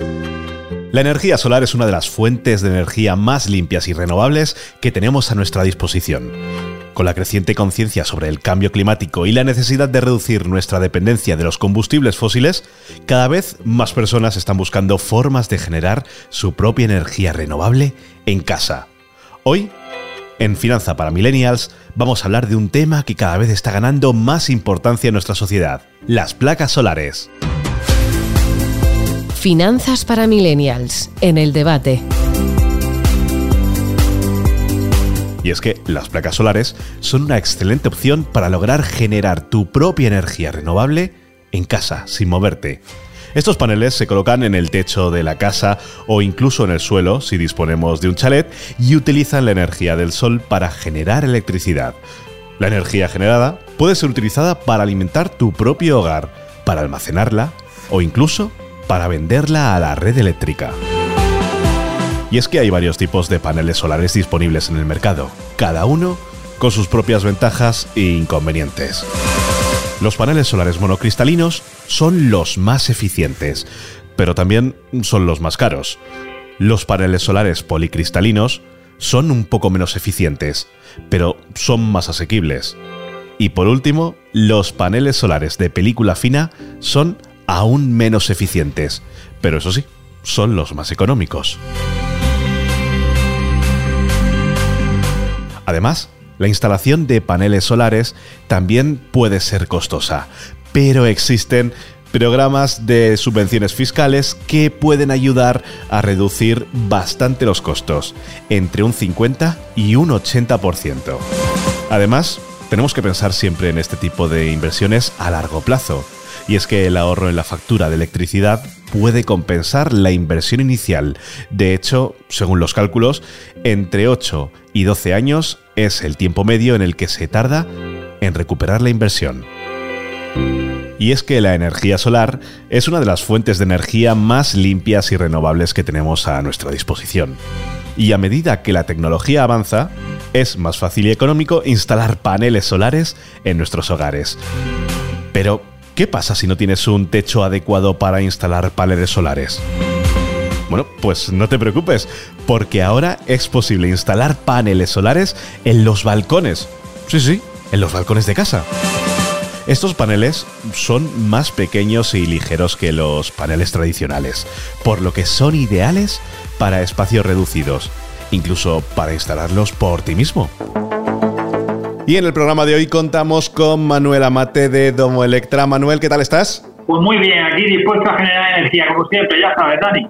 La energía solar es una de las fuentes de energía más limpias y renovables que tenemos a nuestra disposición. Con la creciente conciencia sobre el cambio climático y la necesidad de reducir nuestra dependencia de los combustibles fósiles, cada vez más personas están buscando formas de generar su propia energía renovable en casa. Hoy, en Finanza para Millennials, vamos a hablar de un tema que cada vez está ganando más importancia en nuestra sociedad, las placas solares. Finanzas para Millennials, en el debate. Y es que las placas solares son una excelente opción para lograr generar tu propia energía renovable en casa, sin moverte. Estos paneles se colocan en el techo de la casa o incluso en el suelo si disponemos de un chalet y utilizan la energía del sol para generar electricidad. La energía generada puede ser utilizada para alimentar tu propio hogar, para almacenarla o incluso para venderla a la red eléctrica. Y es que hay varios tipos de paneles solares disponibles en el mercado, cada uno con sus propias ventajas e inconvenientes. Los paneles solares monocristalinos son los más eficientes, pero también son los más caros. Los paneles solares policristalinos son un poco menos eficientes, pero son más asequibles. Y por último, los paneles solares de película fina son aún menos eficientes, pero eso sí, son los más económicos. Además, la instalación de paneles solares también puede ser costosa, pero existen programas de subvenciones fiscales que pueden ayudar a reducir bastante los costos, entre un 50 y un 80%. Además, tenemos que pensar siempre en este tipo de inversiones a largo plazo, y es que el ahorro en la factura de electricidad puede compensar la inversión inicial. De hecho, según los cálculos, entre 8 y 12 años es el tiempo medio en el que se tarda en recuperar la inversión. Y es que la energía solar es una de las fuentes de energía más limpias y renovables que tenemos a nuestra disposición. Y a medida que la tecnología avanza, es más fácil y económico instalar paneles solares en nuestros hogares. Pero, ¿Qué pasa si no tienes un techo adecuado para instalar paneles solares? Bueno, pues no te preocupes, porque ahora es posible instalar paneles solares en los balcones. Sí, sí, en los balcones de casa. Estos paneles son más pequeños y ligeros que los paneles tradicionales, por lo que son ideales para espacios reducidos, incluso para instalarlos por ti mismo. Y en el programa de hoy contamos con Manuel Amate de Domo Electra. Manuel, ¿qué tal estás? Pues muy bien, aquí dispuesto a generar energía, como siempre, ya sabes, Dani.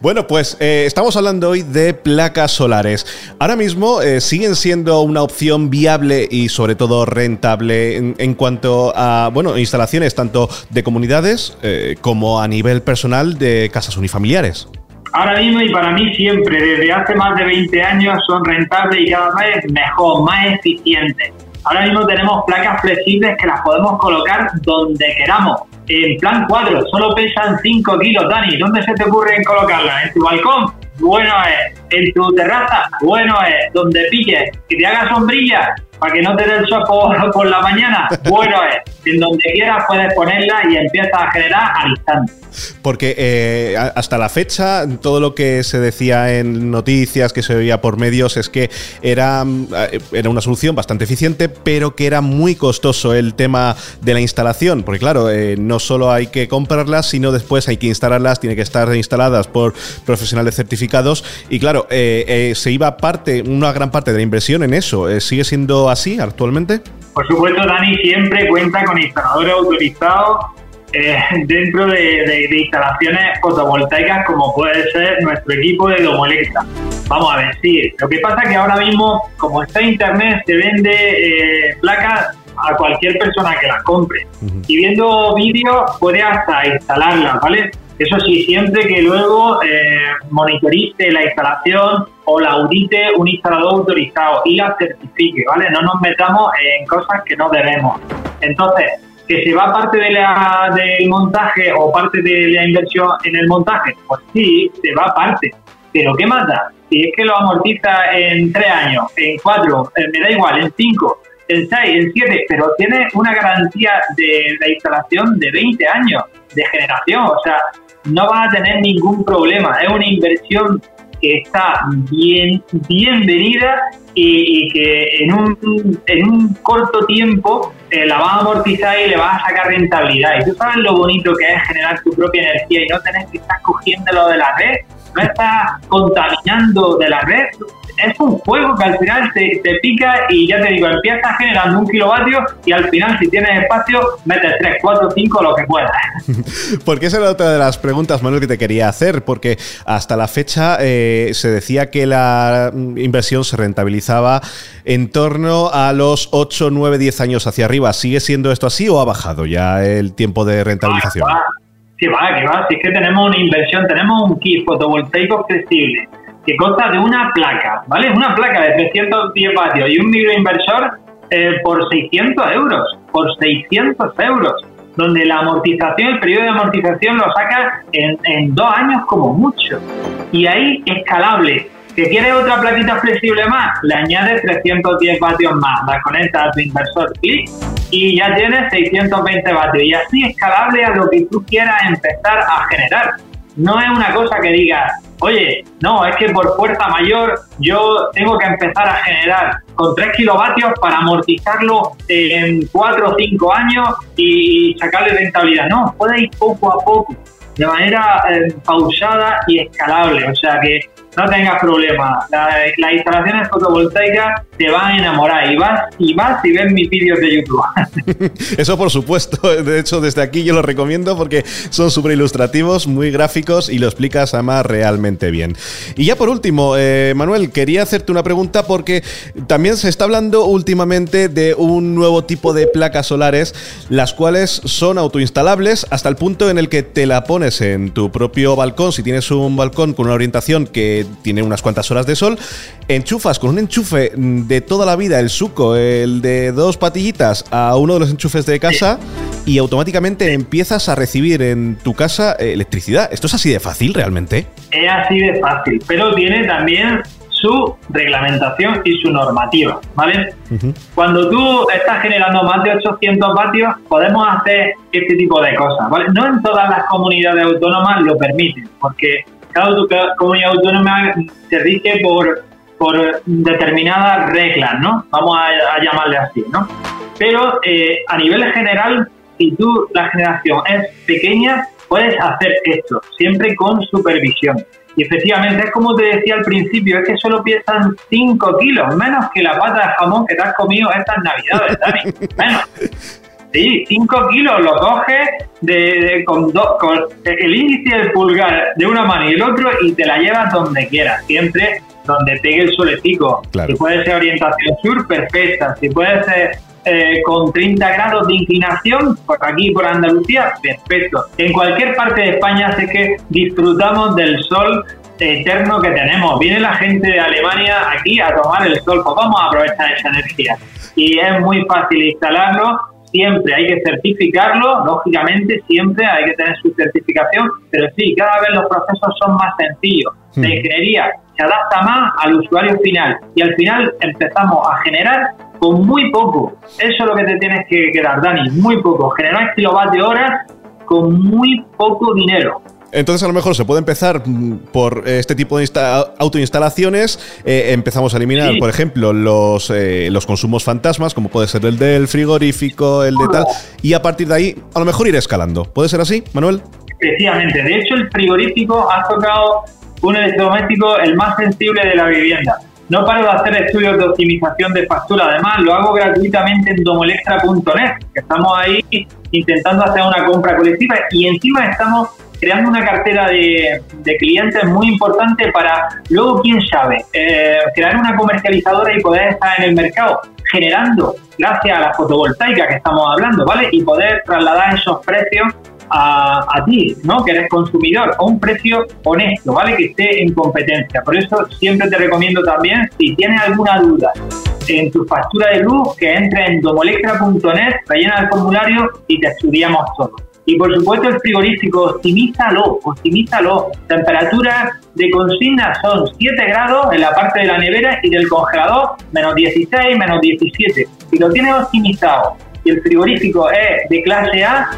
Bueno, pues eh, estamos hablando hoy de placas solares. Ahora mismo eh, siguen siendo una opción viable y sobre todo rentable en, cuanto a bueno, instalaciones tanto de comunidades eh, como a nivel personal de casas unifamiliares ahora mismo y para mí siempre, desde hace más de 20 años, son rentables y cada vez mejor, más eficientes. Ahora mismo tenemos placas flexibles que las podemos colocar donde queramos. En plan cuadro, solo pesan 5 kilos, Dani. ¿Dónde se te ocurre colocarlas? ¿En tu balcón? Bueno es. ¿En tu terraza? Bueno es. Donde pilles. Que te haga sombrilla para que no te dé el sol por, la mañana. Bueno es. En donde quieras puedes ponerla y empiezas a generar al instante. Porque eh, hasta la fecha, todo lo que se decía en noticias, que se veía por medios, es que era, eh, era una solución bastante eficiente, pero que era muy costoso el tema de la instalación. Porque claro, eh, no solo hay que comprarlas, sino después hay que instalarlas, tiene que estar instaladas por profesionales certificados. Y claro, se iba parte, una gran parte de la inversión en eso. ¿Sigue siendo así actualmente? Por supuesto, Dani siempre cuenta con instaladores autorizados eh, dentro de, instalaciones fotovoltaicas como puede ser nuestro equipo de Domolectra. Vamos a decir, lo que pasa es que ahora mismo, como está Internet, se vende eh, placas a cualquier persona que las compre. Y viendo vídeos puede hasta instalarlas, ¿vale? Eso sí, siempre que luego eh, monitorice la instalación o la audite un instalador autorizado y la certifique, ¿vale? No nos metamos en cosas que no debemos. Entonces, que se va parte del montaje o parte de la inversión en el montaje, pues sí, se va parte. Pero ¿qué más? Si es que lo amortiza en tres años, en cuatro, eh, me da igual, en cinco, en seis, en siete, pero tiene una garantía de la instalación de 20 años de generación. O sea, no vas a tener ningún problema. Es una inversión que está bien bienvenida y, que en un, en un corto tiempo eh, la vas a amortizar y le vas a sacar rentabilidad. Y tú sabes lo bonito que es generar tu propia energía y no tener que estar cogiendo lo de la red, no estás contaminando de la red, es un juego que al final te, pica y ya te digo, empiezas generando un kilovatio y al final si tienes espacio metes 3, 4, 5, lo que puedas. porque esa era otra de las preguntas, Manuel, que te quería hacer, porque hasta la fecha eh, se decía que la inversión se rentabilizaba en torno a los 8, 9, 10 años hacia arriba. ¿Sigue siendo esto así o ha bajado ya el tiempo de rentabilización? Que va, que va, si es que tenemos una inversión, tenemos un kit fotovoltaico flexible que consta de una placa, ¿vale? Una placa de 310 vatios y un microinversor eh, por 600 euros, por 600 euros, donde la amortización, el periodo de amortización lo saca en, en dos años como mucho. Y ahí escalable. ¿Que quieres otra plaquita flexible más? Le añades 310 vatios más, la conectas a tu inversor clic y ya tienes 620 vatios. Y así escalable a lo que tú quieras empezar a generar. No es una cosa que digas, oye, no, es que por fuerza mayor yo tengo que empezar a generar con 3 kilovatios para amortizarlo en 4 o 5 años y sacarle rentabilidad. No, puede ir poco a poco, de manera eh, pausada y escalable. O sea que no tengas problema. las instalaciones fotovoltaicas te van a enamorar y vas y vas y ves mis vídeos de YouTube. Eso por supuesto. De hecho, desde aquí yo lo recomiendo porque son súper ilustrativos, muy gráficos y lo explicas además realmente bien. Y ya por último, eh, Manuel, quería hacerte una pregunta porque también se está hablando últimamente de un nuevo tipo de placas solares, las cuales son autoinstalables hasta el punto en el que te la pones en tu propio balcón, si tienes un balcón con una orientación que tiene unas cuantas horas de sol, enchufas con un enchufe de toda la vida, el suco, el de dos patillitas, a uno de los enchufes de casa y automáticamente empiezas a recibir en tu casa eh, electricidad. ¿Esto es así de fácil realmente? Es así de fácil, pero tiene también su reglamentación y su normativa, ¿vale? Cuando tú estás generando más de 800 vatios, podemos hacer este tipo de cosas, ¿vale? No en todas las comunidades autónomas lo permiten, porque cada comunidad autónoma se rige por, por determinadas reglas, ¿no? Vamos a, llamarle así, ¿no? Pero eh, a nivel general, si tú la generación es pequeña, puedes hacer esto, siempre con supervisión. Y efectivamente, es como te decía al principio, es que solo pesan 5 kilos, menos que la pata de jamón que te has comido estas navidades, Dani. Menos. Sí, 5 kilos lo coges de, con, con el índice y el pulgar de una mano y el otro y te la llevas donde quieras, siempre donde pegue el solecico. Si puede ser orientación sur, perfecta. Si puede ser eh, con 30 grados de inclinación, por aquí por Andalucía, perfecto. En cualquier parte de España sé que disfrutamos del sol eterno que tenemos. Viene la gente de Alemania aquí a tomar el sol, pues vamos a aprovechar esa energía. Y es muy fácil instalarlo siempre hay que certificarlo, lógicamente siempre hay que tener su certificación, pero sí, cada vez los procesos son más sencillos. La ingeniería se adapta más al usuario final y al final empezamos a generar con muy poco. Eso es lo que te tienes que quedar, Dani, muy poco. Generar kilovatio hora con muy poco dinero. Entonces a lo mejor se puede empezar mm, por este tipo de autoinstalaciones. Eh, empezamos a eliminar, por ejemplo, los, eh, los consumos fantasmas, como puede ser el del frigorífico, el de tal. Y a partir de ahí, a lo mejor ir escalando. ¿Puede ser así, Manuel? Efectivamente. De hecho, el frigorífico ha tocado un electrodoméstico el más sensible de la vivienda. No paro de hacer estudios de optimización de factura, además lo hago gratuitamente en domoelectra.net, que estamos ahí intentando hacer una compra colectiva y encima estamos creando una cartera de, clientes muy importante para luego, quién sabe, eh, crear una comercializadora y poder estar en el mercado generando, gracias a la fotovoltaica que estamos hablando, ¿vale? Y poder trasladar esos precios a, ti, ¿no? Que eres consumidor, a un precio honesto, ¿vale? Que esté en competencia. Por eso siempre te recomiendo también, si tienes alguna duda en tu factura de luz, que entre en domolectra.net, rellena el formulario y te estudiamos todo. Y por supuesto el frigorífico, optimízalo, optimízalo. Temperaturas de consigna son 7 grados en la parte de la nevera y del congelador menos 16, menos 17. Si lo tienes optimizado y el frigorífico es de clase A,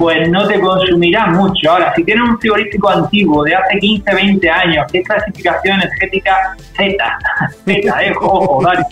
pues no te consumirá mucho. Ahora, si tienes un frigorífico antiguo de hace 15, 20 años, que es clasificación energética Z, Z, eh, ojo, Dario,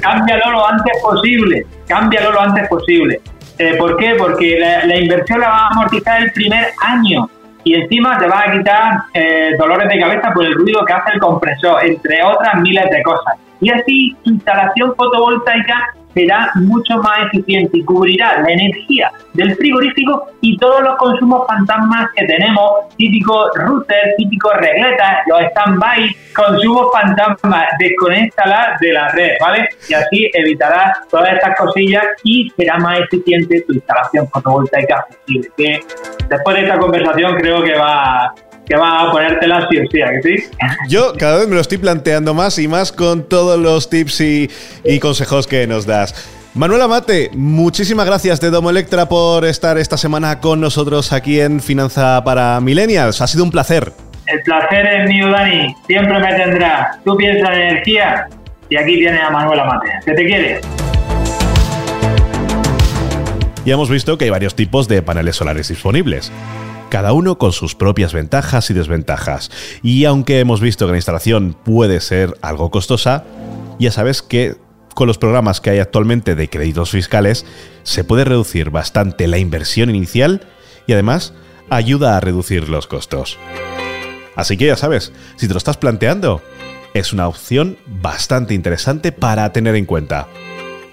cámbialo lo antes posible, cámbialo lo antes posible. Eh, ¿Por qué? Porque la, inversión la va a amortizar el primer año y encima te va a quitar eh, dolores de cabeza por el ruido que hace el compresor, entre otras miles de cosas. Y así, instalación fotovoltaica será mucho más eficiente y cubrirá la energía del frigorífico y todos los consumos fantasmas que tenemos, típicos routers, típicos regletas, los stand-by, consumos fantasmas, desconéctalas de la red, ¿vale? Y así evitarás todas estas cosillas y será más eficiente tu instalación fotovoltaica posible. Que después de esta conversación creo que va que va a ponértela sí o sí, que sí? Yo cada vez me lo estoy planteando más y más con todos los tips y, consejos que nos das. Manuela Mate, muchísimas gracias de Domo Electra por estar esta semana con nosotros aquí en Finanza para Millennials. Ha sido un placer. El placer es mío, Dani. Siempre me tendrás. Tú piensas en energía y aquí tienes a Manuela Mate. ¿Qué te quiere? Ya hemos visto que hay varios tipos de paneles solares disponibles cada uno con sus propias ventajas y desventajas. Y aunque hemos visto que la instalación puede ser algo costosa, ya sabes que con los programas que hay actualmente de créditos fiscales se puede reducir bastante la inversión inicial y además ayuda a reducir los costos. Así que ya sabes, si te lo estás planteando, es una opción bastante interesante para tener en cuenta.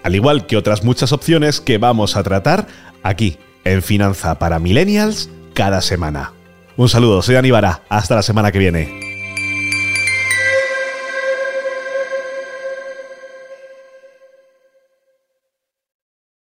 Al igual que otras muchas opciones que vamos a tratar aquí en Finanza para Millennials cada semana. Un saludo, soy Aníbara, hasta la semana que viene.